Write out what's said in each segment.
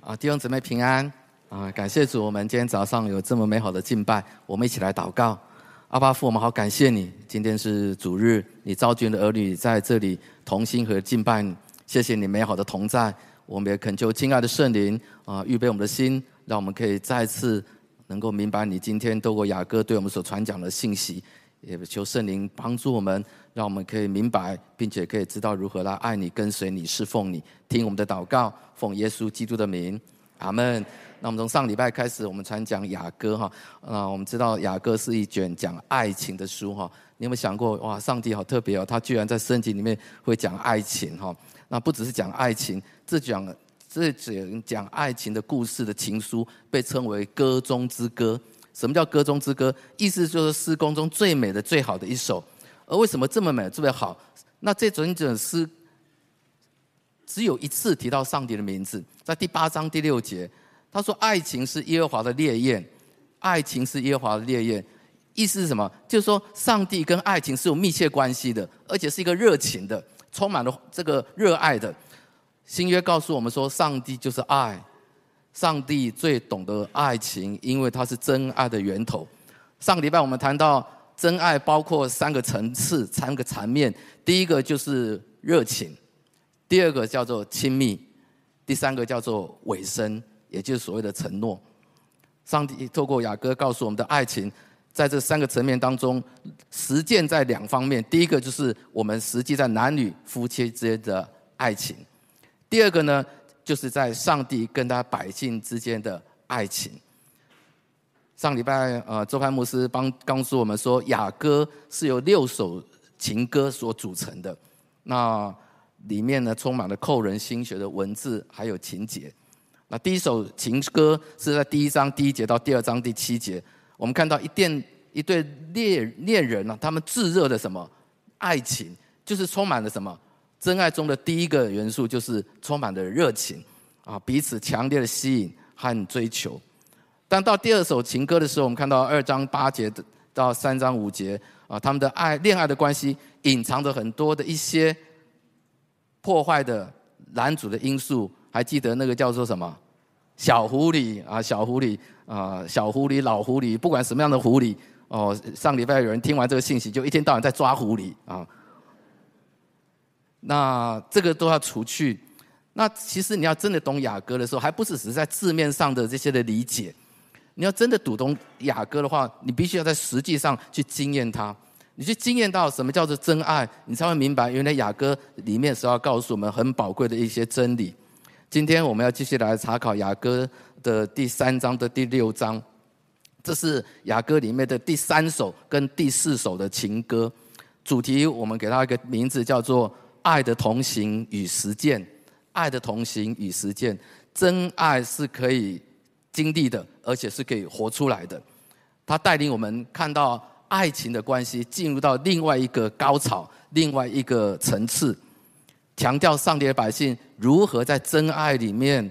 啊，弟兄姊妹平安啊！感谢主，我们今天早上有这么美好的敬拜，我们一起来祷告。阿爸父，我们好感谢你，今天是主日，你召君的儿女在这里同心和敬拜你，谢谢你美好的同在。我们也恳求亲爱的圣灵啊，预备我们的心，让我们可以再次能够明白你今天透过雅各对我们所传讲的信息，也求圣灵帮助我们，让我们可以明白，并且可以知道如何来爱你、跟随你、侍奉你。听我们的祷告。奉耶稣基督的名，阿门。那我们从上礼拜开始，我们传讲雅歌哈。啊，我们知道雅歌是一卷讲爱情的书哈。你有没有想过，哇，上帝好特别哦，他居然在圣经里面会讲爱情哈。那不只是讲爱情，这讲这卷讲爱情的故事的情书，被称为歌中之歌。什么叫歌中之歌？意思就是诗歌中最美的、最好的一首。而为什么这么美、这么好？那这整整诗。只有一次提到上帝的名字，在第八章第六节，他说：“爱情是耶和华的烈焰，爱情是耶和华的烈焰。”意思是什么？就是说，上帝跟爱情是有密切关系的，而且是一个热情的，充满了这个热爱的。新约告诉我们说，上帝就是爱，上帝最懂得爱情，因为他是真爱的源头。上个礼拜我们谈到真爱包括三个层次、三个层面，第一个就是热情。第二个叫做亲密，第三个叫做尾声，也就是所谓的承诺。上帝透过雅歌告诉我们的爱情，在这三个层面当中，实践在两方面。第一个就是我们实际在男女夫妻之间的爱情；第二个呢，就是在上帝跟他百姓之间的爱情。上礼拜呃，周潘牧师帮告诉我们说，雅歌是由六首情歌所组成的。那里面呢，充满了扣人心弦的文字，还有情节。那第一首情歌是在第一章第一节到第二章第七节，我们看到一电一对恋恋人呢，他们炙热的什么爱情，就是充满了什么真爱中的第一个元素，就是充满了热情啊，彼此强烈的吸引和追求。但到第二首情歌的时候，我们看到二章八节到三章五节啊，他们的爱恋爱的关系隐藏着很多的一些。破坏的男主的因素，还记得那个叫做什么？小狐狸啊，小狐狸啊，小狐狸、老狐狸，不管什么样的狐狸哦。上礼拜有人听完这个信息，就一天到晚在抓狐狸啊。那这个都要除去。那其实你要真的懂雅歌的时候，还不只是在字面上的这些的理解。你要真的读懂雅歌的话，你必须要在实际上去经验它。你去经验到什么叫做真爱，你才会明白，原来雅歌里面是要告诉我们很宝贵的一些真理。今天我们要继续来查考雅歌的第三章的第六章，这是雅歌里面的第三首跟第四首的情歌。主题我们给它一个名字，叫做“爱的同行与实践”。爱的同行与实践，真爱是可以经历的，而且是可以活出来的。它带领我们看到。爱情的关系进入到另外一个高潮，另外一个层次，强调上帝的百姓如何在真爱里面，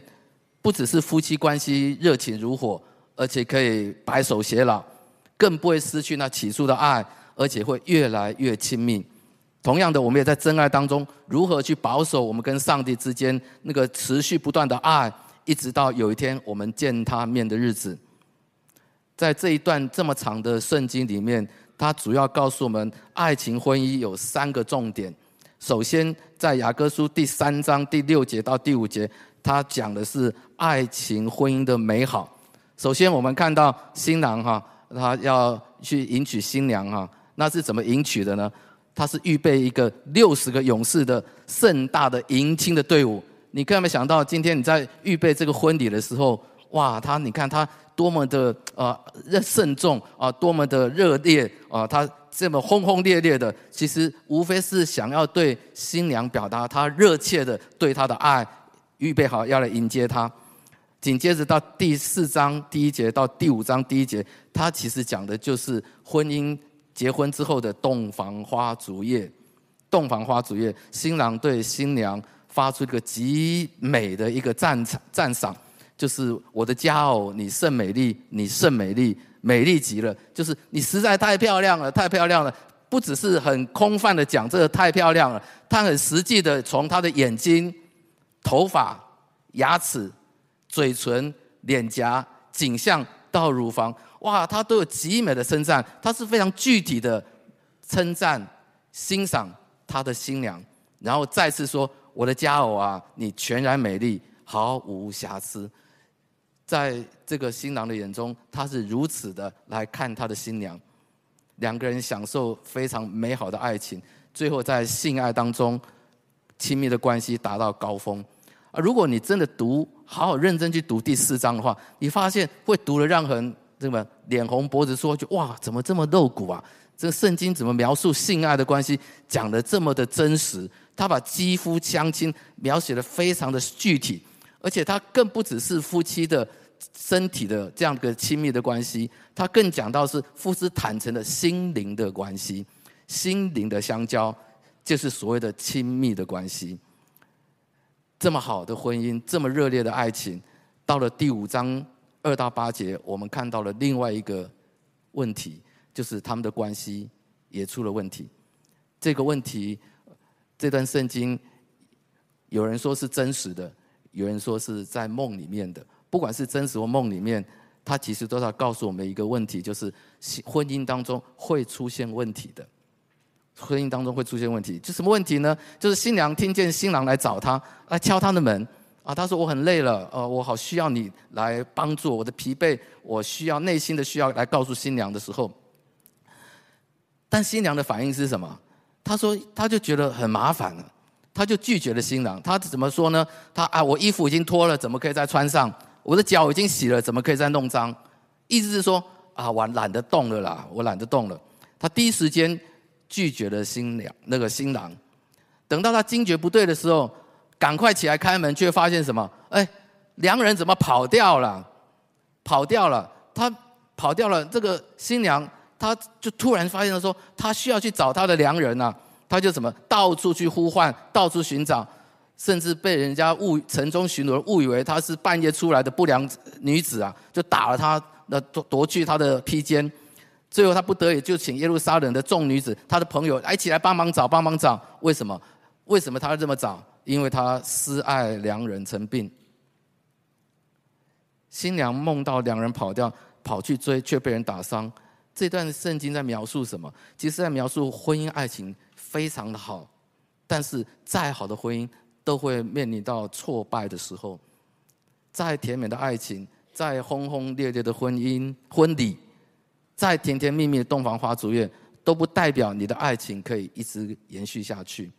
不只是夫妻关系热情如火，而且可以白首偕老，更不会失去那起初的爱，而且会越来越亲密。同样的，我们也在真爱当中，如何去保守我们跟上帝之间那个持续不断的爱，一直到有一天我们见他面的日子。在这一段这么长的圣经里面，它主要告诉我们，爱情婚姻有三个重点。首先，在雅各书第三章第六节到第五节，它讲的是爱情婚姻的美好。首先，我们看到新郎哈，他要去迎娶新娘哈，那是怎么迎娶的呢？他是预备一个六十个勇士的盛大的迎亲的队伍。你可有没有想到，今天你在预备这个婚礼的时候，哇，他你看他。多么的啊，热慎重啊，多么的热烈啊！他这么轰轰烈烈的，其实无非是想要对新娘表达他热切的对她的爱，预备好要来迎接她。紧接着到第四章第一节到第五章第一节，他其实讲的就是婚姻结婚之后的洞房花烛夜。洞房花烛夜，新郎对新娘发出一个极美的一个赞赏赞赏。就是我的佳偶，你甚美丽，你甚美丽，美丽极了。就是你实在太漂亮了，太漂亮了。不只是很空泛的讲这个太漂亮了，他很实际的从他的眼睛、头发、牙齿、嘴唇、脸颊、颈项到乳房，哇，他都有极美的称赞，他是非常具体的称赞、欣赏他的新娘，然后再次说：“我的佳偶啊，你全然美丽，毫无瑕疵。”在这个新郎的眼中，他是如此的来看他的新娘，两个人享受非常美好的爱情，最后在性爱当中亲密的关系达到高峰。啊，如果你真的读，好好认真去读第四章的话，你发现会读的让人这么脸红脖子粗，就哇，怎么这么露骨啊？这个圣经怎么描述性爱的关系讲得这么的真实？他把肌肤相亲描写得非常的具体，而且他更不只是夫妻的身体的这样一个亲密的关系，他更讲到是夫妻坦诚的心灵的关系，心灵的相交，就是所谓的亲密的关系。这么好的婚姻，这么热烈的爱情，到了第五章二到八节，我们看到了另外一个问题，就是他们的关系也出了问题。这个问题，这段圣经有人说是真实的，有人说是在梦里面的。不管是真实或梦里面，它其实都在告诉我们一个问题，就是婚姻当中会出现问题的。婚姻当中会出现问题，就什么问题呢？就是新娘听见新郎来找她，来敲她的门啊。他说：“我很累了，呃，我好需要你来帮助我的疲惫，我需要内心的需要来告诉新娘的时候。”但新娘的反应是什么？她说：“她就觉得很麻烦了，她就拒绝了新郎。她怎么说呢？她啊，我衣服已经脱了，怎么可以再穿上？我的脚已经洗了，怎么可以再弄脏？意思是说啊，我懒得动了啦，我懒得动了。她第一时间。拒绝了新娘那个新郎，等到他惊觉不对的时候，赶快起来开门，却发现什么？哎，良人怎么跑掉了？跑掉了，他跑掉了。这个新娘，他就突然发现了说，他需要去找他的良人啊，他就什么到处去呼唤，到处寻找，甚至被人家误城中巡逻误以为他是半夜出来的不良女子啊，就打了他，那夺夺去他的披肩。最后，他不得已就请耶路撒冷的众女子，他的朋友，一起来帮忙找，帮忙找。为什么？为什么他要这么找？因为他私爱良人成病。新娘梦到两人跑掉，跑去追，却被人打伤。这段圣经在描述什么？其实在描述婚姻爱情非常的好，但是再好的婚姻都会面临到挫败的时候。再甜美的爱情，再轰轰烈烈的婚姻婚礼。再甜甜蜜蜜的洞房花烛夜，都不代表你的爱情可以一直延续下去。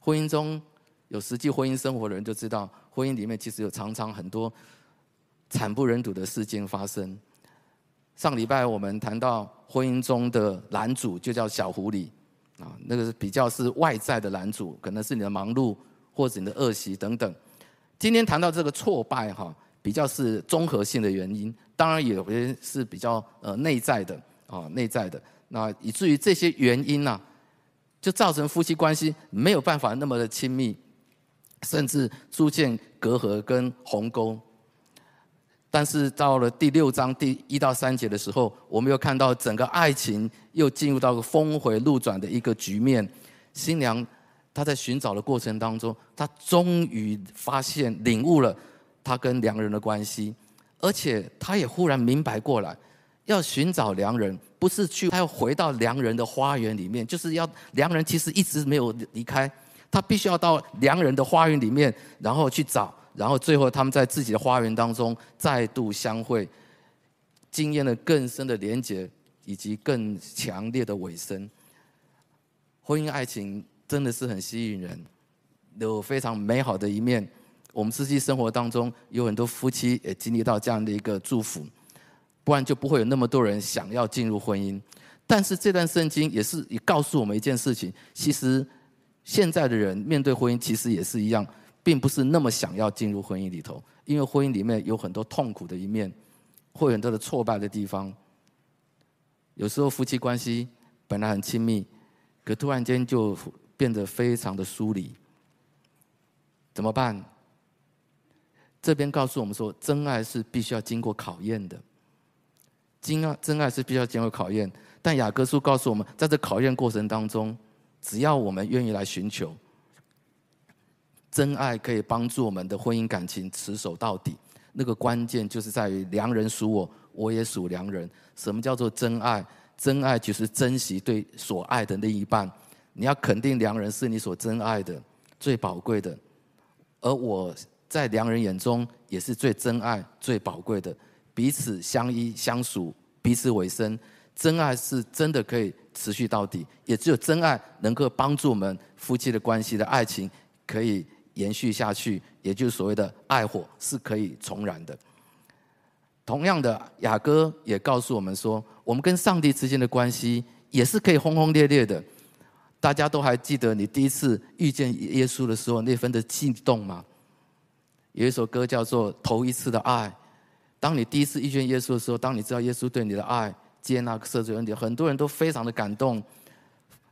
婚姻中有实际婚姻生活的人就知道，婚姻里面其实有常常很多惨不忍睹的事件发生。上礼拜我们谈到婚姻中的拦阻，就叫小狐狸啊，那个是比较是外在的拦阻，可能是你的忙碌或者你的恶习等等。今天谈到这个挫败哈。比较是综合性的原因，当然有些是比较呃内在的啊，内在的。那以至于这些原因呢、就造成夫妻关系没有办法那么的亲密，甚至出现隔阂跟鸿沟。但是到了第六章第一到三节的时候，我们又看到整个爱情又进入到个峰回路转的一个局面。新娘她在寻找的过程当中，她终于发现领悟了。他跟良人的关系，而且他也忽然明白过来，要寻找良人，不是去他要回到良人的花园里面，就是要良人其实一直没有离开，他必须要到良人的花园里面，然后去找，然后最后他们在自己的花园当中再度相会，经验了更深的连结以及更强烈的尾声。婚姻爱情真的是很吸引人，有非常美好的一面。我们实际生活当中有很多夫妻也经历到这样的一个祝福，不然就不会有那么多人想要进入婚姻。但是这段圣经也是也告诉我们一件事情：其实现在的人面对婚姻，其实也是一样，并不是那么想要进入婚姻里头，因为婚姻里面有很多痛苦的一面，会有很多的挫败的地方。有时候夫妻关系本来很亲密，可突然间就变得非常的疏离，怎么办？这边告诉我们说，真爱是必须要经过考验的。真爱，真爱是必须要经过考验。但雅各书告诉我们，在这考验过程当中，只要我们愿意来寻求，真爱可以帮助我们的婚姻感情持守到底。那个关键就是在于良人属我，我也属良人。什么叫做真爱？真爱就是珍惜对所爱的另一半。你要肯定良人是你所真爱的、最宝贵的，而我在良人眼中也是最真爱、最宝贵的。彼此相依相属，彼此为生，真爱是真的可以持续到底。也只有真爱能够帮助我们夫妻的关系的爱情可以延续下去，也就是所谓的爱火是可以重燃的。同样的，雅歌也告诉我们说，我们跟上帝之间的关系也是可以轰轰烈烈的。大家都还记得你第一次遇见耶稣的时候那份的激动吗？有一首歌叫做《头一次的爱》。当你第一次遇见耶稣的时候，当你知道耶稣对你的爱、接纳、赦罪恩典，很多人都非常的感动，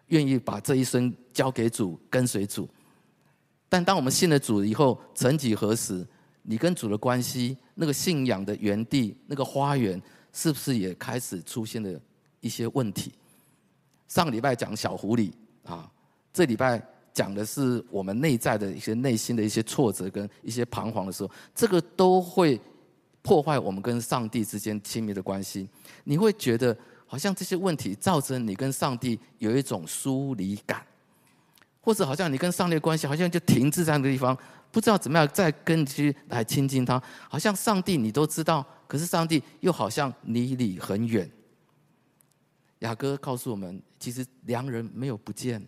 愿意把这一生交给主，跟随主。但当我们信了主以后，曾几何时，你跟主的关系，那个信仰的园地，那个花园，是不是也开始出现了一些问题？上礼拜讲小狐狸啊，这礼拜讲的是我们内在的一些内心的一些挫折跟一些彷徨的时候，这个都会破坏我们跟上帝之间亲密的关系。你会觉得好像这些问题造成你跟上帝有一种疏离感。或者好像你跟上帝的关系好像就停滞在那个地方，不知道怎么样再跟去来亲近他。好像上帝你都知道，可是上帝又好像离你很远。雅哥告诉我们，其实良人没有不见，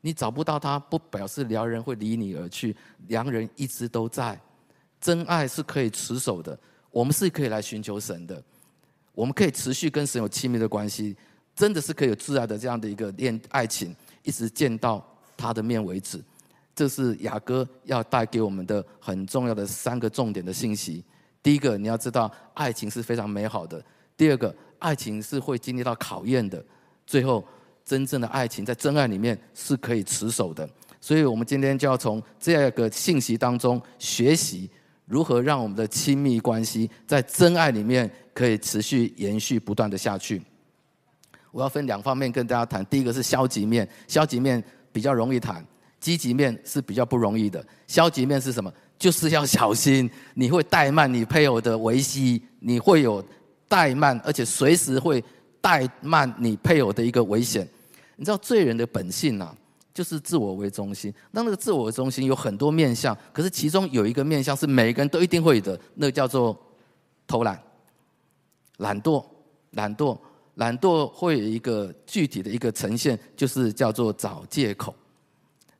你找不到他，不表示良人会离你而去。良人一直都在，真爱是可以持守的。我们是可以来寻求神的，我们可以持续跟神有亲密的关系，真的是可以有挚爱的这样的一个恋爱情，一直见到。他的面为止，这是雅歌要带给我们的很重要的三个重点的信息。第一个，你要知道爱情是非常美好的；第二个，爱情是会经历到考验的；最后，真正的爱情在真爱里面是可以持守的。所以，我们今天就要从这样一个信息当中学习如何让我们的亲密关系在真爱里面可以持续延续不断的下去。我要分两方面跟大家谈，第一个是消极面，消极面。比较容易谈，积极面是比较不容易的。消极面是什么？就是要小心，你会怠慢你配偶的维系，你会有怠慢，而且随时会怠慢你配偶的一个危险。你知道罪人的本性啊，就是自我为中心。那那个自我为中心有很多面向，可是其中有一个面向是每个人都一定会的，那个叫做偷懒、懒惰、懒惰。懒惰会有一个具体的一个呈现，就是叫做找借口。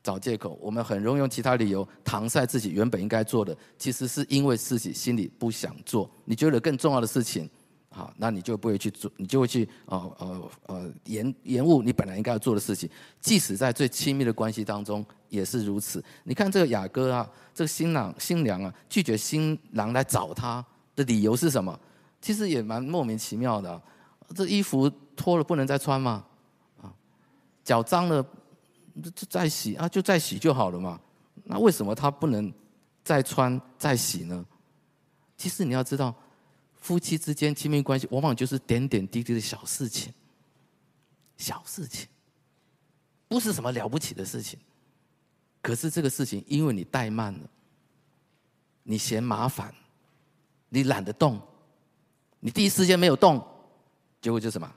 找借口，我们很容易用其他理由搪塞自己原本应该做的，其实是因为自己心里不想做。你觉得更重要的事情，好，那你就不会去做，你就会去呃呃呃延延误你本来应该要做的事情。即使在最亲密的关系当中也是如此。你看这个雅歌啊，这个新郎新娘啊，拒绝新郎来找他的理由是什么？其实也蛮莫名其妙的。这衣服脱了不能再穿吗？啊，脚脏了就再洗啊，就再洗就好了嘛。那为什么他不能再穿再洗呢？其实你要知道，夫妻之间亲密关系往往就是点点滴滴的小事情，小事情，不是什么了不起的事情。可是这个事情，因为你怠慢了，你嫌麻烦，你懒得动，你第一时间没有动。结果就什么？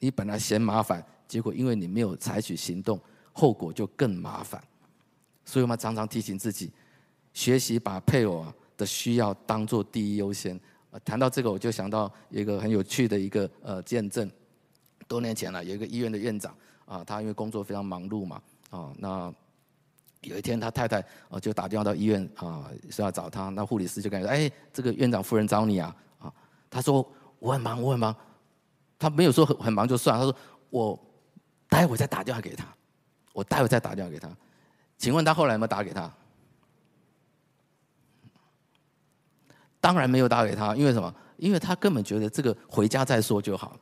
你本来嫌麻烦，结果因为你没有采取行动，后果就更麻烦。所以我们常常提醒自己，学习把配偶的需要当做第一优先。谈到这个，我就想到一个很有趣的一个呃见证。多年前了，有一个医院的院长啊，他因为工作非常忙碌嘛啊，那有一天他太太啊就打电话到医院啊，说要找他。那护理师就跟他说：“哎，这个院长夫人找你啊。”啊，他说：“我很忙，我很忙。”他没有说很很忙就算，他说我待会再打电话给他，我待会再打电话给他。请问他后来有没有打给他？当然没有打给他，因为什么？因为他根本觉得这个回家再说就好，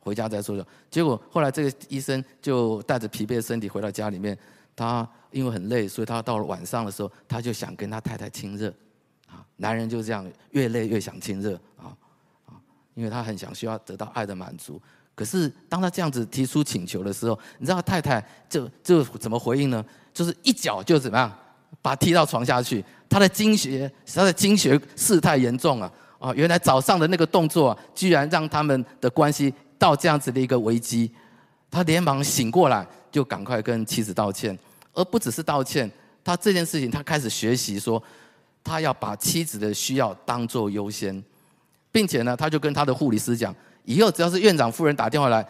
回家再说就好。结果后来这个医生就带着疲惫的身体回到家里面，他因为很累，所以他到了晚上的时候，他就想跟他太太亲热。啊，男人就这样，越累越想亲热啊。因为他很想需要得到爱的满足，可是当他这样子提出请求的时候，你知道太太就就怎么回应呢？就是一脚就怎么样把他踢到床下去。他的经血，他的经血事态严重啊！啊，原来早上的那个动作啊，居然让他们的关系到这样子的一个危机。他连忙醒过来，就赶快跟妻子道歉，而不只是道歉，他这件事情他开始学习说，他要把妻子的需要当做优先，并且呢，他就跟他的护理师讲，以后只要是院长夫人打电话来，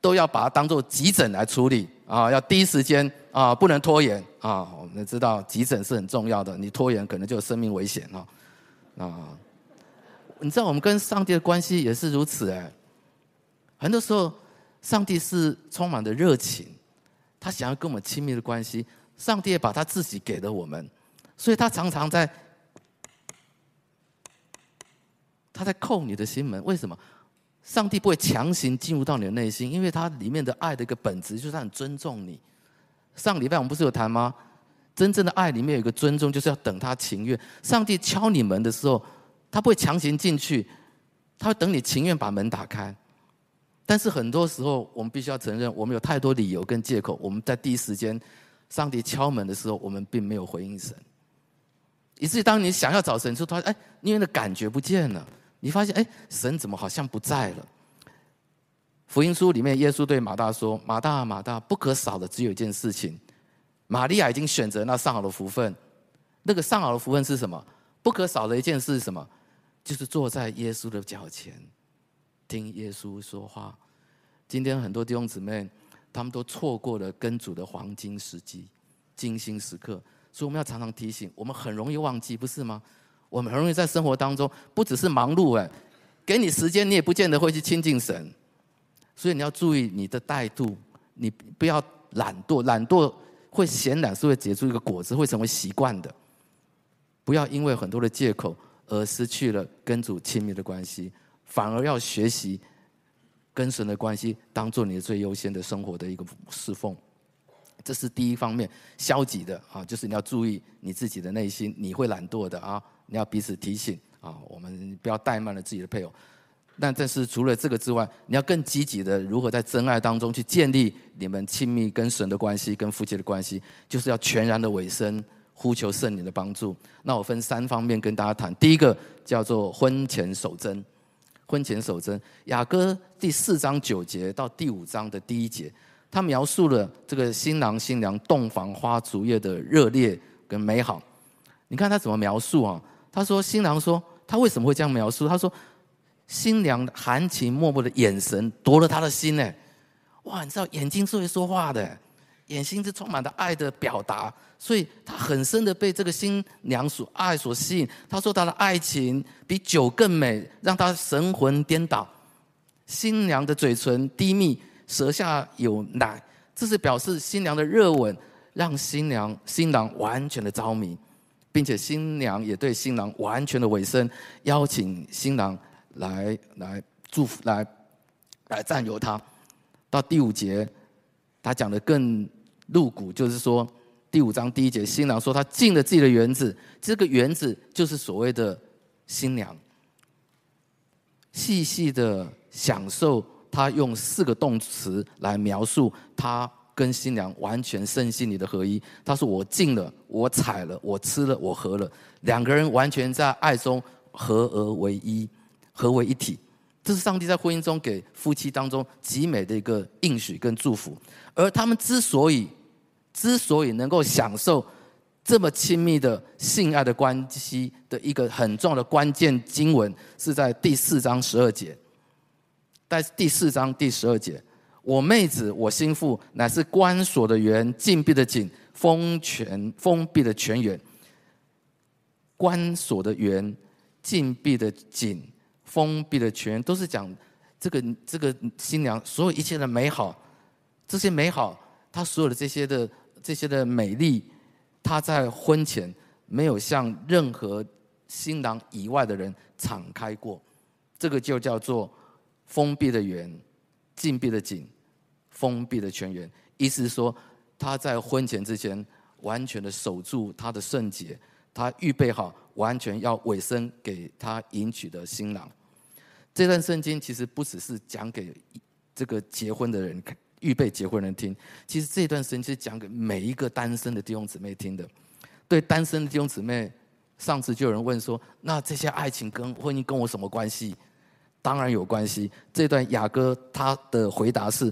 都要把它当做急诊来处理啊，要第一时间啊，不能拖延啊。我们知道急诊是很重要的，你拖延可能就有生命危险啊。啊，你知道我们跟上帝的关系也是如此哎，很多时候。上帝是充满的热情，他想要跟我们亲密的关系。上帝也把他自己给了我们，所以他常常在，他在叩你的心门。为什么？上帝不会强行进入到你的内心，因为他里面的爱的一个本质就是他很尊重你。上礼拜我们不是有谈吗？真正的爱里面有一个尊重，就是要等他情愿。上帝敲你门的时候，他不会强行进去，他会等你情愿把门打开。但是很多时候，我们必须要承认，我们有太多理由跟借口。我们在第一时间，上帝敲门的时候，我们并没有回应神。以至于当你想要找神的时候，他：“哎，因为那感觉不见了。”你发现：“哎，神怎么好像不在了？”福音书里面，耶稣对马大说：“马大，马大，不可少的只有一件事情。玛利亚已经选择那上好的福分。那个上好的福分是什么？不可少的一件事是什么？就是坐在耶稣的脚前。”听耶稣说话。今天很多弟兄姊妹，他们都错过了跟主的黄金时机、精心时刻，所以我们要常常提醒。我们很容易忘记，不是吗？我们很容易在生活当中，不只是忙碌，哎，给你时间，你也不见得会去亲近神。所以你要注意你的态度，你不要懒惰，懒惰会显懒，是会结出一个果子，会成为习惯的。不要因为很多的借口而失去了跟主亲密的关系。反而要学习跟神的关系，当做你最优先的生活的一个侍奉，这是第一方面。消极的啊，就是你要注意你自己的内心，你会懒惰的啊，你要彼此提醒啊，我们不要怠慢了自己的配偶。但这是除了这个之外，你要更积极的如何在真爱当中去建立你们亲密跟神的关系，跟夫妻的关系，就是要全然的委身，呼求圣灵的帮助。那我分三方面跟大家谈，第一个叫做婚前守贞。婚前守贞，雅歌第四章九节到第五章的第一节，他描述了这个新郎新娘洞房花烛夜的热烈跟美好。你看他怎么描述啊？他说新郎说他为什么会这样描述？他说新娘含情脉脉的眼神夺了他的心呢。哇，你知道眼睛是会说话的。眼睛是充满了爱的表达，所以他很深的被这个新娘所爱所吸引。他说他的爱情比酒更美，让他神魂颠倒。新娘的嘴唇低密，舌下有奶，这是表示新娘的热吻让新娘新郎完全的着迷，并且新娘也对新郎完全的委身，邀请新郎来来祝福来来占有他。到第五节，他讲的更。露骨就是说，第五章第一节，新郎说他进了自己的园子，这个园子就是所谓的新娘。细细的享受，他用四个动词来描述他跟新娘完全身心里的合一。他说：“我进了，我踩了，我吃了，我喝了，两个人完全在爱中合而为一，合为一体。”这是上帝在婚姻中给夫妻当中极美的一个应许跟祝福。而他们之所以之所以能够享受这么亲密的性爱的关系的一个很重要的关键经文，是在第四章十二节。在第四章第十二节，我妹子，我心腹，乃是关锁的园，禁闭的井，封泉封闭的泉源。关锁的园，禁闭的井，封闭的泉源，都是讲这个这个新娘所有一切的美好，这些美好，她所有的这些的。这些的美丽，她在婚前没有向任何新郎以外的人敞开过，这个就叫做封闭的园、禁闭的井、封闭的泉源。意思是说，她在婚前之前完全的守住她的圣洁，她预备好完全要委身给她迎娶的新郎。这段圣经其实不只是讲给这个结婚的人看。预备结婚人听，其实这段圣经是讲给每一个单身的弟兄姊妹听的。对单身的弟兄姊妹，上次就有人问说：那这些爱情跟婚姻跟我什么关系？当然有关系。这段雅歌他的回答是：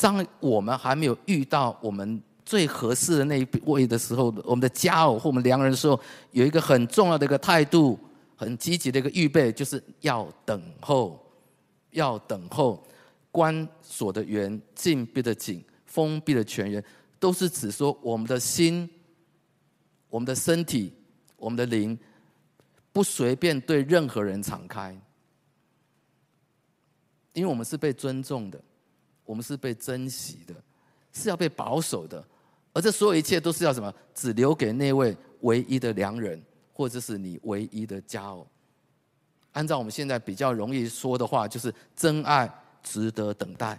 当我们还没有遇到我们最合适的那一位的时候，我们的佳偶或我们良人的时候，有一个很重要的一个态度，很积极的一个预备，就是要等候，要等候。关锁的园，禁闭的井，封闭的泉源，都是指说我们的心、我们的身体、我们的灵，不随便对任何人敞开，因为我们是被尊重的，我们是被珍惜的，是要被保守的，而这所有一切都是要什么？只留给那位唯一的良人，或者是你唯一的家哦。按照我们现在比较容易说的话，就是真爱。值得等待，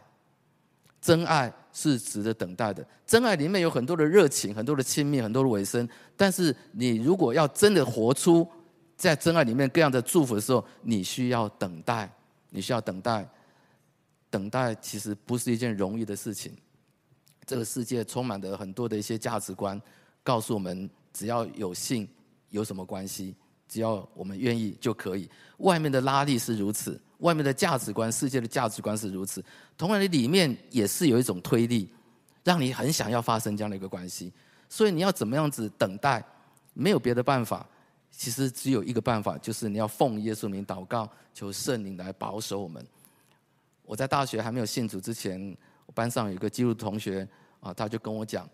真爱是值得等待的。真爱里面有很多的热情，很多的亲密，很多的尾声。但是你如果要真的活出在真爱里面各样的祝福的时候，你需要等待，你需要等待。等待其实不是一件容易的事情。这个世界充满着很多的一些价值观，告诉我们只要有性有什么关系？只要我们愿意就可以。外面的拉力是如此。外面的价值观，世界的价值观是如此。同样的，里面也是有一种推力，让你很想要发生这样的一个关系。所以你要怎么样子等待？没有别的办法，其实只有一个办法，就是你要奉耶稣名祷告，求圣灵来保守我们。我在大学还没有信主之前，我班上有一个基督徒同学啊，他就跟我讲，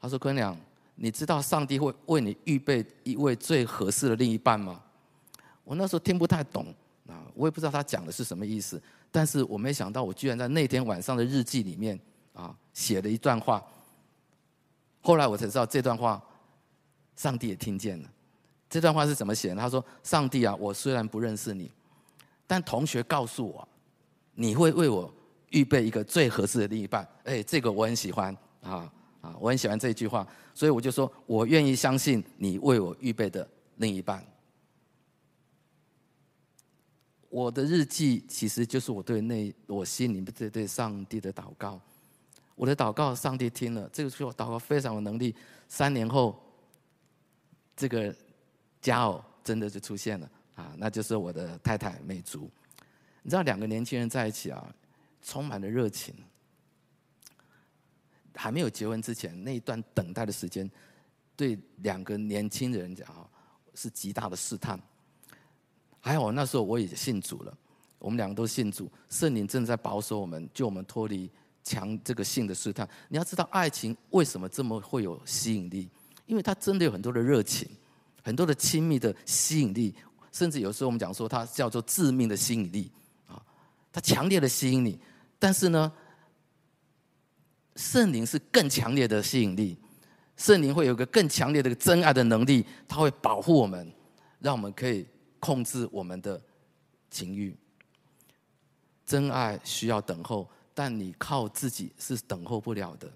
他说：“坤良，你知道上帝会为你预备一位最合适的另一半吗？”我那时候听不太懂。啊，我也不知道他讲的是什么意思，但是我没想到，我居然在那天晚上的日记里面啊写了一段话。后来我才知道这段话，上帝也听见了。这段话是怎么写的？他说：“上帝啊，我虽然不认识你，但同学告诉我，你会为我预备一个最合适的另一半。”哎，这个我很喜欢啊啊，我很喜欢这一句话，所以我就说我愿意相信你为我预备的另一半。我的日记其实就是我对那我心里面对对上帝的祷告，我的祷告上帝听了，这个时候祷告非常有能力。三年后，这个佳偶真的就出现了啊，那就是我的太太美竹。你知道两个年轻人在一起啊，充满了热情。还没有结婚之前那一段等待的时间，对两个年轻人讲啊，是极大的试探。还好那时候我也信主了，我们两个都信主，圣灵正在保守我们，救我们脱离强这个性的试探。你要知道，爱情为什么这么会有吸引力？因为它真的有很多的热情，很多的亲密的吸引力，甚至有时候我们讲说它叫做致命的吸引力啊，它强烈的吸引你。但是呢，圣灵是更强烈的吸引力，圣灵会有个更强烈的真爱的能力，它会保护我们，让我们可以。控制我们的情欲，真爱需要等候，但你靠自己是等候不了的。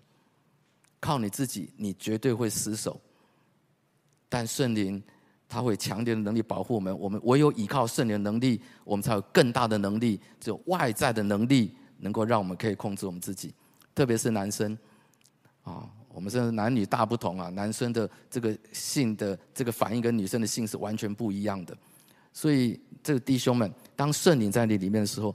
靠你自己，你绝对会失手。但圣灵他会强烈的能力保护我们，我们唯有依靠圣灵的能力，我们才有更大的能力，只有外在的能力能够让我们可以控制我们自己。特别是男生啊，我们说男女大不同啊，男生的这个性的这个反应跟女生的性是完全不一样的。所以，这个弟兄们，当圣灵在你里面的时候，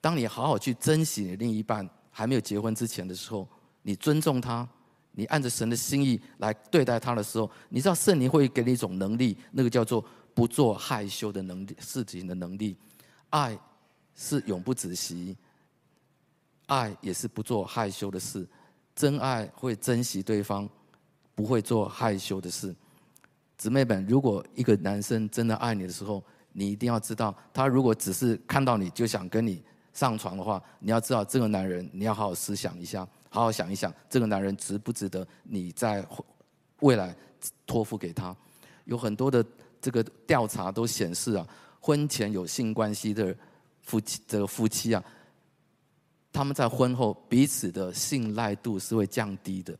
当你好好去珍惜你另一半还没有结婚之前的时候，你尊重他，你按着神的心意来对待他的时候，你知道圣灵会给你一种能力，那个叫做不做害羞的能力，事情的能力。爱是永不止息，爱也是不做害羞的事。真爱会珍惜对方，不会做害羞的事。姊妹们，如果一个男生真的爱你的时候，你一定要知道，他如果只是看到你就想跟你上床的话，你要知道这个男人，你要好好思想一下，好好想一想，这个男人值不值得你在未来托付给他？有很多的这个调查都显示啊，婚前有性关系的夫妻，这个夫妻啊，他们在婚后彼此的信赖度是会降低的，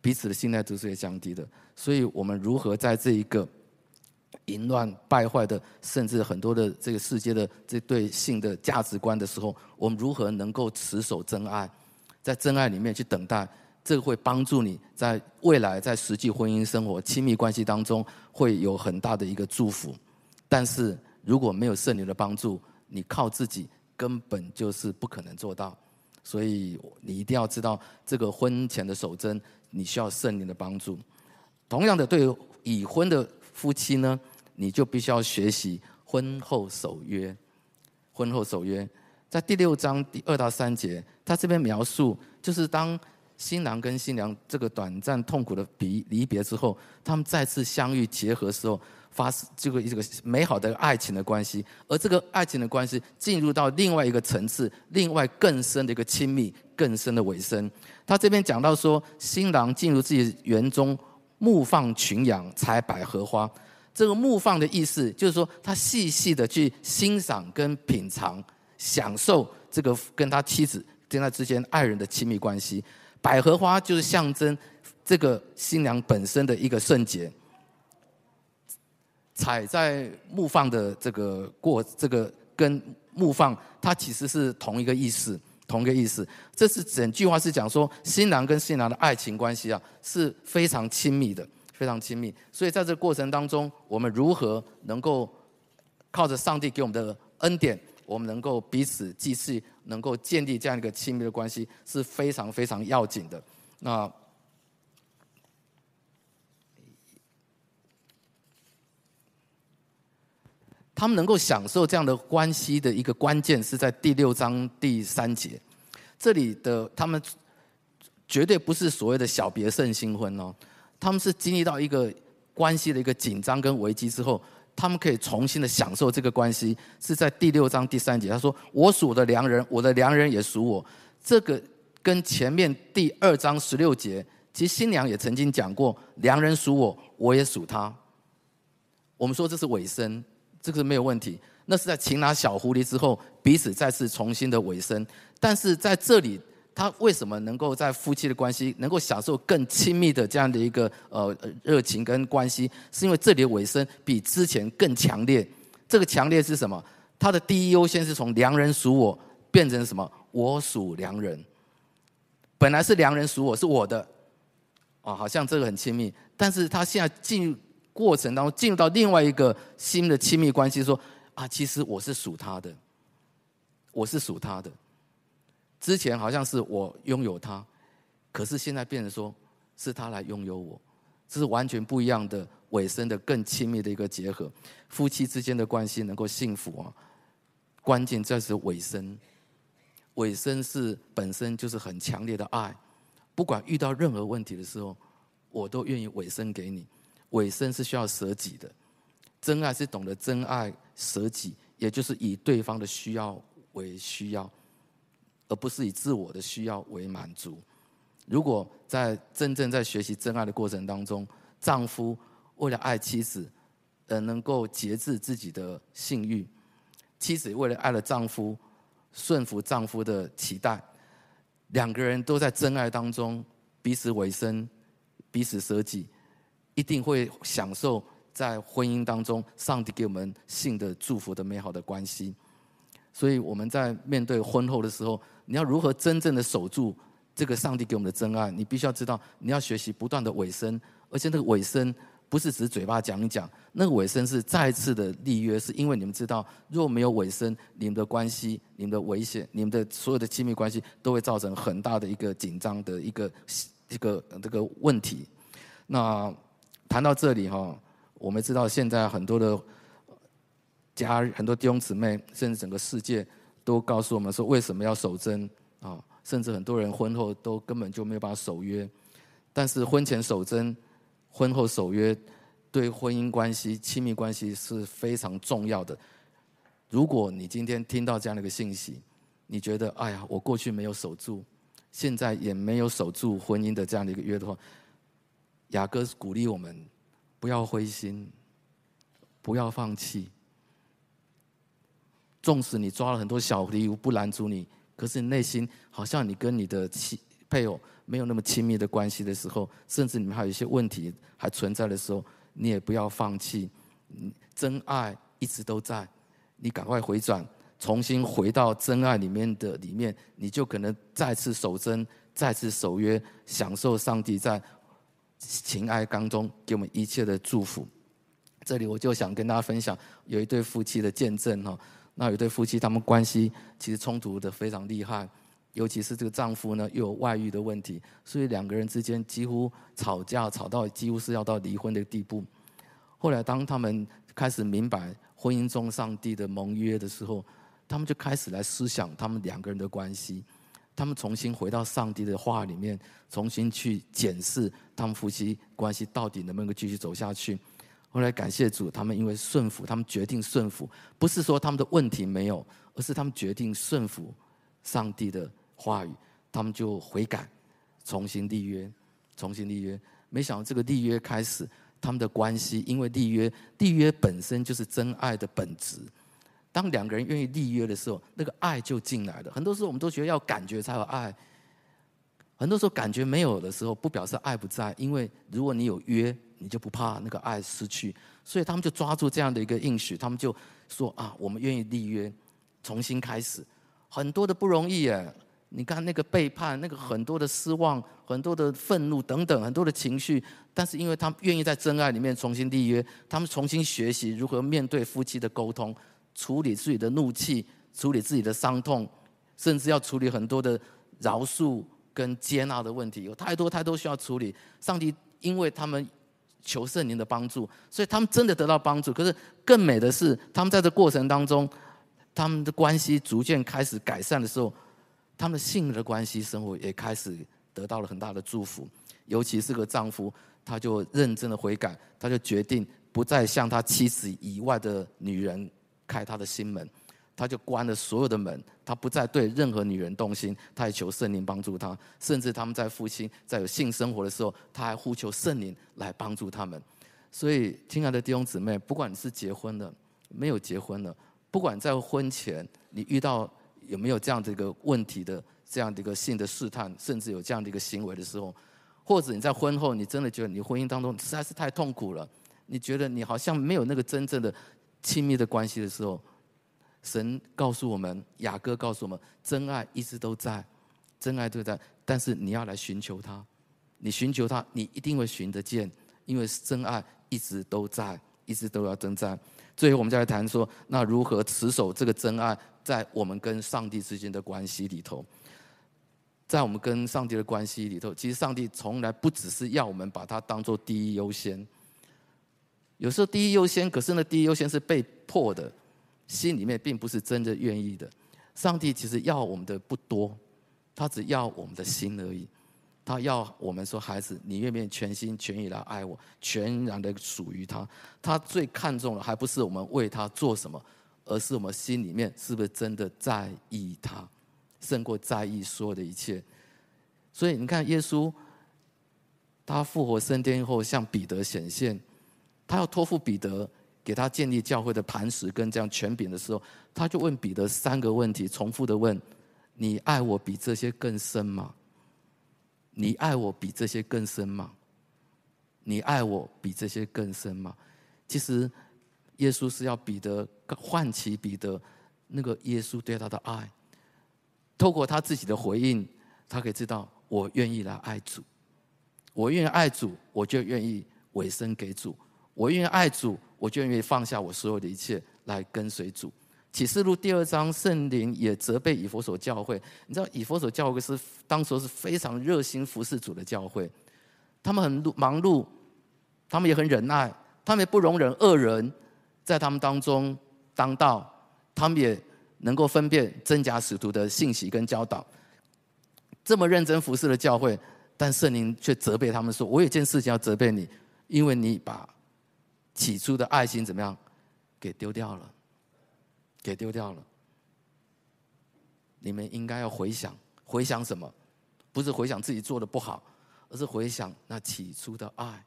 彼此的信赖度是会降低的。所以我们如何在这一个？淫乱败坏的，甚至很多的这个世界的这对性的价值观的时候，我们如何能够持守真爱，在真爱里面去等待，这个会帮助你在未来在实际婚姻生活、亲密关系当中会有很大的一个祝福。但是如果没有圣灵的帮助，你靠自己根本就是不可能做到。所以你一定要知道，这个婚前的守贞，你需要圣灵的帮助。同样的，对已婚的夫妻呢，你就必须要学习婚后守约。婚后守约，在第六章第二到三节，他这边描述就是当。新郎跟新娘这个短暂痛苦的离离别之后，他们再次相遇结合时候，发生这个这个美好的爱情的关系，而这个爱情的关系进入到另外一个层次，另外更深的一个亲密、更深的尾声。他这边讲到说，新郎进入自己园中牧放群羊，采百合花。这个牧放的意思就是说，他细细的去欣赏跟品尝、享受这个跟他妻子跟他之间爱人的亲密关系。百合花就是象征这个新娘本身的一个圣洁，采在牧放的这个过这个跟牧放，它其实是同一个意思，同一个意思。这是整句话是讲说新郎跟新娘的爱情关系啊是非常亲密的，非常亲密。所以在这个过程当中，我们如何能够靠着上帝给我们的恩典？我们能够彼此继续能够建立这样一个亲密的关系，是非常非常要紧的。那他们能够享受这样的关系的一个关键，是在第六章第三节。这里的他们绝对不是所谓的小别胜新婚哦，他们是经历到一个关系的一个紧张跟危机之后。他们可以重新的享受这个关系，是在第六章第三节。他说：“我属我的良人，我的良人也属我。”这个跟前面第二章十六节，其实新娘也曾经讲过：“良人属我，我也属他。”我们说这是尾声，这个是没有问题。那是在擒拿小狐狸之后，彼此再次重新的尾声。但是在这里。他为什么能够在夫妻的关系能够享受更亲密的这样的一个呃热情跟关系？是因为这里的尾声比之前更强烈。这个强烈是什么？他的第一优先是从良人属我变成什么？我属良人。本来是良人属我是我的，哦，好像这个很亲密。但是他现在进过程当中进入到另外一个新的亲密关系，说啊，其实我是属他的，我是属他的。之前好像是我拥有他，可是现在变成说是他来拥有我，这是完全不一样的尾声的更亲密的一个结合。夫妻之间的关系能够幸福啊，关键在是尾声。尾声是本身就是很强烈的爱，不管遇到任何问题的时候，我都愿意尾声给你。尾声是需要舍己的，真爱是懂得真爱舍己，也就是以对方的需要为需要。而不是以自我的需要为满足。如果在真正在学习真爱的过程当中，丈夫为了爱妻子而能够节制自己的性欲，妻子为了爱了丈夫顺服丈夫的期待，两个人都在真爱当中彼此委身、彼此舍己，一定会享受在婚姻当中上帝给我们性的祝福的美好的关系。所以我们在面对婚后的时候，你要如何真正的守住这个上帝给我们的真爱？你必须要知道，你要学习不断的尾声，而且那个尾声不是只嘴巴讲一讲，那个尾声是再次的立约，是因为你们知道，若没有尾声，你们的关系、你们的危险、你们的所有的亲密关系，都会造成很大的一个紧张的一个一个这个问题。那谈到这里哈，我们知道现在很多的。家很多弟兄姊妹，甚至整个世界都告诉我们说，为什么要守贞啊？甚至很多人婚后都根本就没有办法守约。但是婚前守贞，婚后守约，对婚姻关系、亲密关系是非常重要的。如果你今天听到这样的一个信息，你觉得哎呀，我过去没有守住，现在也没有守住婚姻的这样的一个约的话，雅哥鼓励我们不要灰心，不要放弃。纵使你抓了很多小礼物不拦阻你，可是你内心好像你跟你的妻配偶没有那么亲密的关系的时候，甚至你们还有一些问题还存在的时候，你也不要放弃。真爱一直都在，你赶快回转，重新回到真爱里面的里面，你就可能再次守贞，再次守约，享受上帝在情爱当中给我们一切的祝福。这里我就想跟大家分享，有一对夫妻的见证哈。那有对夫妻，他们关系其实冲突的非常厉害，尤其是这个丈夫呢又有外遇的问题，所以两个人之间几乎吵架吵到几乎是要到离婚的地步。后来当他们开始明白婚姻中上帝的盟约的时候，他们就开始来思想他们两个人的关系，他们重新回到上帝的话里面，重新去检视他们夫妻关系到底能不能够继续走下去。后来感谢主，他们因为顺服，他们决定顺服，不是说他们的问题没有，而是他们决定顺服上帝的话语，他们就悔改，重新立约，重新立约。没想到这个立约开始，他们的关系因为立约，立约本身就是真爱的本质。当两个人愿意立约的时候，那个爱就进来了。很多时候我们都觉得要感觉才有爱，很多时候感觉没有的时候，不表示爱不在，因为如果你有约。你就不怕那个爱失去，所以他们就抓住这样的一个应许，他们就说啊，我们愿意立约，重新开始。很多的不容易耶，你看那个背叛，那个很多的失望，很多的愤怒等等，很多的情绪。但是因为他们愿意在真爱里面重新立约，他们重新学习如何面对夫妻的沟通，处理自己的怒气，处理自己的伤痛，甚至要处理很多的饶恕跟接纳的问题，有太多太多需要处理。上帝因为他们。求圣灵的帮助，所以他们真的得到帮助。可是更美的是，他们在这过程当中，他们的关系逐渐开始改善的时候，他们性的关系生活也开始得到了很大的祝福。尤其是个丈夫，他就认真的悔改，他就决定不再向他妻子以外的女人开他的心门。他就关了所有的门，他不再对任何女人动心，他还求圣灵帮助他，甚至他们在夫妻在有性生活的时候，他还呼求圣灵来帮助他们。所以，亲爱的弟兄姊妹，不管你是结婚了，没有结婚了，不管在婚前你遇到有没有这样的一个问题的这样的一个性的试探，甚至有这样的一个行为的时候，或者你在婚后你真的觉得你婚姻当中实在是太痛苦了，你觉得你好像没有那个真正的亲密的关系的时候。神告诉我们，雅歌告诉我们，真爱一直都在，真爱都在。但是你要来寻求他，你寻求他，你一定会寻得见，因为真爱一直都在，一直都要真在。最后，我们再来谈说，那如何持守这个真爱，在我们跟上帝之间的关系里头，在我们跟上帝的关系里头，其实上帝从来不只是要我们把它当做第一优先。有时候第一优先，可是呢，第一优先是被迫的。心里面并不是真的愿意的，上帝其实要我们的不多，他只要我们的心而已。他要我们说，孩子，你愿不愿意全心全意来爱我，全然的属于他？他最看重的还不是我们为他做什么，而是我们心里面是不是真的在意他，胜过在意所有的一切。所以你看，耶稣他复活升天后向彼得显现，他要托付彼得。给他建立教会的磐石跟这样权柄的时候，他就问彼得三个问题，重复的问：你爱我比这些更深吗？你爱我比这些更深吗？你爱我比这些更深吗？其实，耶稣是要彼得唤起彼得那个耶稣对他的爱，透过他自己的回应，他可以知道我愿意来爱主，我愿意爱主，我就愿意委身给主，我愿意爱主。我就愿意放下我所有的一切来跟随主。启示录第二章，圣灵也责备以弗所教会。你知道，以弗所教会是当时是非常热心服侍主的教会，他们很忙碌，他们也很忍耐，他们也不容忍恶人在他们当中当道，他们也能够分辨真假使徒的信息跟教导。这么认真服侍的教会，但圣灵却责备他们说：“我有件事情要责备你，因为你把。”起初的爱心怎么样？给丢掉了，给丢掉了。你们应该要回想，回想什么？不是回想自己做的不好，而是回想那起初的爱。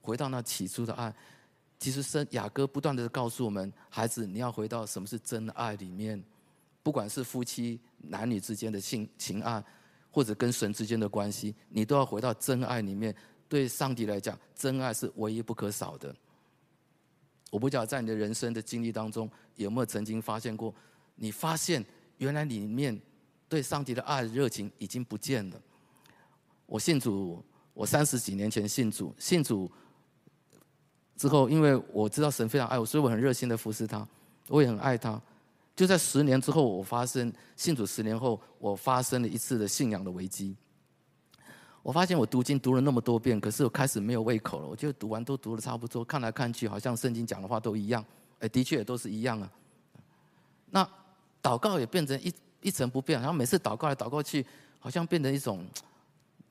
回到那起初的爱。其实，圣雅歌不断的告诉我们：孩子，你要回到什么是真爱里面。不管是夫妻男女之间的性情爱，或者跟神之间的关系，你都要回到真爱里面。对上帝来讲，真爱是唯一不可少的。我不知道在你的人生的经历当中，有没有曾经发现过，你发现原来里面对上帝的爱热情已经不见了。我信主，我三十几年前信主，信主之后，因为我知道神非常爱我，所以我很热心的服侍他，我也很爱他。就在十年之后，我发生信主十年后，我发生了一次的信仰的危机。我发现我读经读了那么多遍，可是我开始没有胃口了。我觉得读完都读的差不多，看来看去好像圣经讲的话都一样，哎，的确也都是一样啊。那祷告也变成一一成不变，然后每次祷告来祷告去，好像变成一种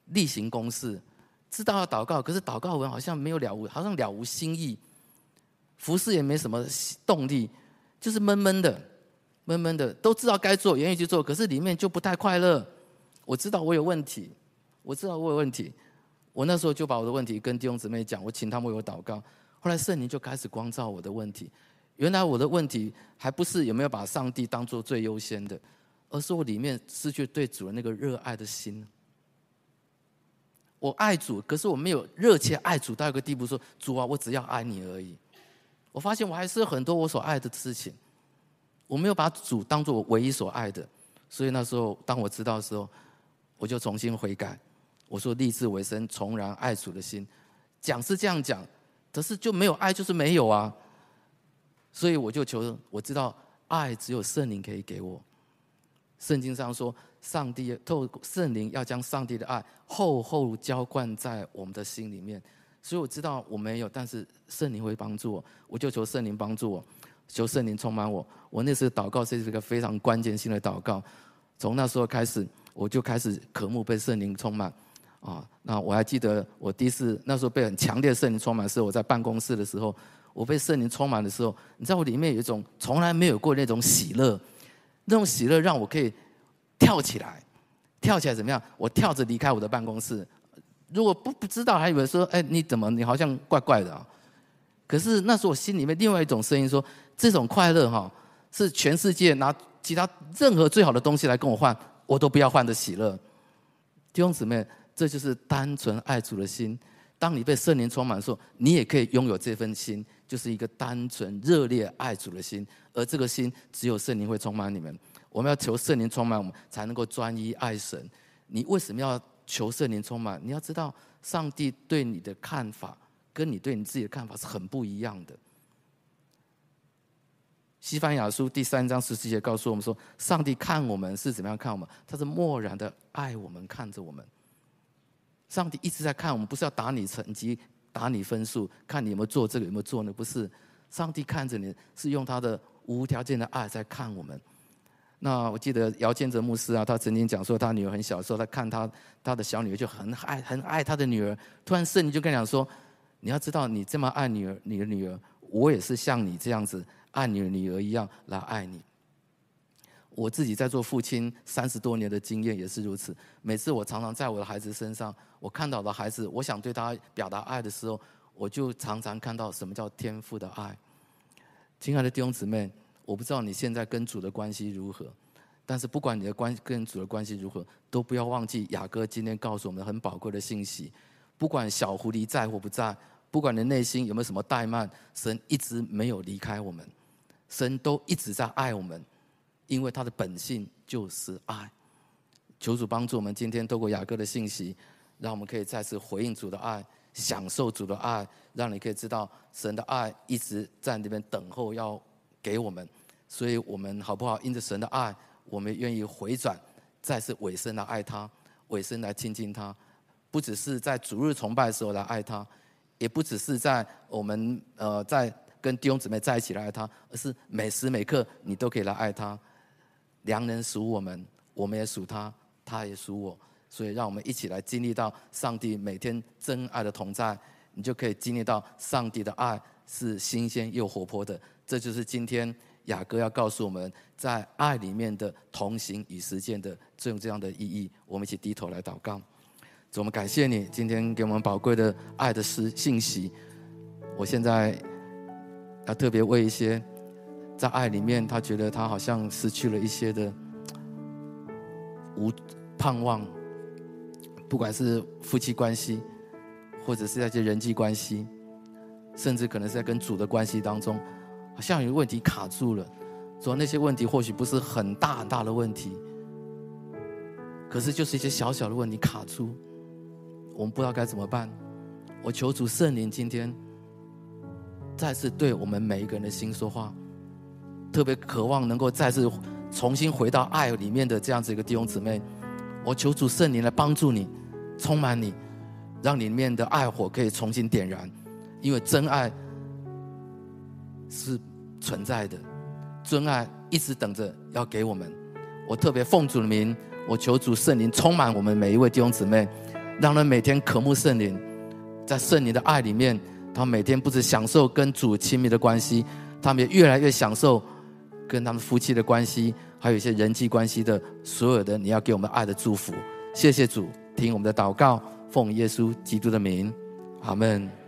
例行公事。知道要祷告，可是祷告文好像没有了无，好像了无新意。服侍也没什么动力，就是闷闷的。闷闷的，都知道该做，愿意去做，可是里面就不太快乐。我知道我有问题，我知道我有问题。我那时候就把我的问题跟弟兄姊妹讲，我请他们为我祷告。后来圣灵就开始光照我的问题。原来我的问题还不是有没有把上帝当做最优先的，而是我里面失去对主的那个热爱的心。我爱主，可是我没有热切爱主到一个地步，说主啊，我只要爱你而已。我发现我还是很多我所爱的事情。我没有把主当做我唯一所爱的，所以那时候当我知道的时候，我就重新悔改。我说立志为生，重燃爱主的心。讲是这样讲，可是就没有爱就是没有啊。所以我就求，我知道爱只有圣灵可以给我。圣经上说，上帝透过圣灵要将上帝的爱厚厚浇灌在我们的心里面。所以我知道我没有，但是圣灵会帮助我，我就求圣灵帮助我。求圣灵充满我，我那时祷告是一个非常关键性的祷告。从那时候开始，我就开始渴慕被圣灵充满。啊，那我还记得我第一次那时候被很强烈的圣灵充满，是我在办公室的时候，我被圣灵充满的时候，你知道我里面有一种从来没有过那种喜乐，那种喜乐让我可以跳起来，跳起来怎么样？我跳着离开我的办公室。如果不不知道，还以为说，哎，你怎么你好像怪怪的啊？可是那时候我心里面另外一种声音说。这种快乐哈，是全世界拿其他任何最好的东西来跟我换，我都不要换的喜乐。弟兄姊妹，这就是单纯爱主的心。当你被圣灵充满的时候，你也可以拥有这份心，就是一个单纯热烈爱主的心。而这个心，只有圣灵会充满你们。我们要求圣灵充满我们，才能够专一爱神。你为什么要求圣灵充满？你要知道，上帝对你的看法，跟你对你自己的看法是很不一样的。西番雅书第三章十四节告诉我们说：“上帝看我们是怎么样看我们？他是默然的爱我们，看着我们。上帝一直在看我们，不是要打你成绩、打你分数，看你有没有做这个，有没有做那，不是。上帝看着你是用他的无条件的爱在看我们。那我记得姚建泽牧师啊，他曾经讲说，他女儿很小的时候，他看他他的小女儿就很爱很爱他的女儿。突然圣灵就跟他讲说：你要知道，你这么爱女儿，你的女儿，我也是像你这样子。”爱你的女儿一样来爱你。我自己在做父亲三十多年的经验也是如此。每次我常常在我的孩子身上，我看到的孩子，我想对他表达爱的时候，我就常常看到什么叫天赋的爱。亲爱的弟兄姊妹，我不知道你现在跟主的关系如何，但是不管你的关跟主的关系如何，都不要忘记雅哥今天告诉我们很宝贵的信息。不管小狐狸在或不在，不管你内心有没有什么怠慢，神一直没有离开我们。神都一直在爱我们，因为他的本性就是爱。求主帮助我们，今天透过雅各的信息，让我们可以再次回应主的爱，享受主的爱，让你可以知道神的爱一直在那边等候要给我们。所以，我们好不好？因着神的爱，我们愿意回转，再次委身来爱他，委身来亲近他。不只是在主日崇拜的时候来爱他，也不只是在我们呃在。跟弟兄姊妹在一起来爱他，而是每时每刻你都可以来爱他。良人属我们，我们也属他，他也属我。所以，让我们一起来经历到上帝每天真爱的同在，你就可以经历到上帝的爱是新鲜又活泼的。这就是今天雅各要告诉我们在爱里面的同行与实践的这种这样的意义。我们一起低头来祷告。主，我们感谢你今天给我们宝贵的爱的实信息。我现在。要特别为一些在爱里面，他觉得他好像失去了一些的无盼望，不管是夫妻关系，或者是在一些人际关系，甚至可能是在跟主的关系当中，好像有问题卡住了。说那些问题或许不是很大很大的问题，可是就是一些小小的问题卡住，我们不知道该怎么办。我求主圣灵今天再次对我们每一个人的心说话，特别渴望能够再次重新回到爱里面的这样子一个弟兄姊妹，我求主圣灵来帮助你，充满你，让里面的爱火可以重新点燃，因为真爱是存在的。真爱一直等着要给我们，我特别奉主的名，我求主圣灵充满我们每一位弟兄姊妹，让人每天渴慕圣灵，在圣灵的爱里面，他们每天不止享受跟主亲密的关系，他们也越来越享受跟他们夫妻的关系，还有一些人际关系的所有的你要给我们爱的祝福。谢谢主，听我们的祷告，奉耶稣基督的名，阿门。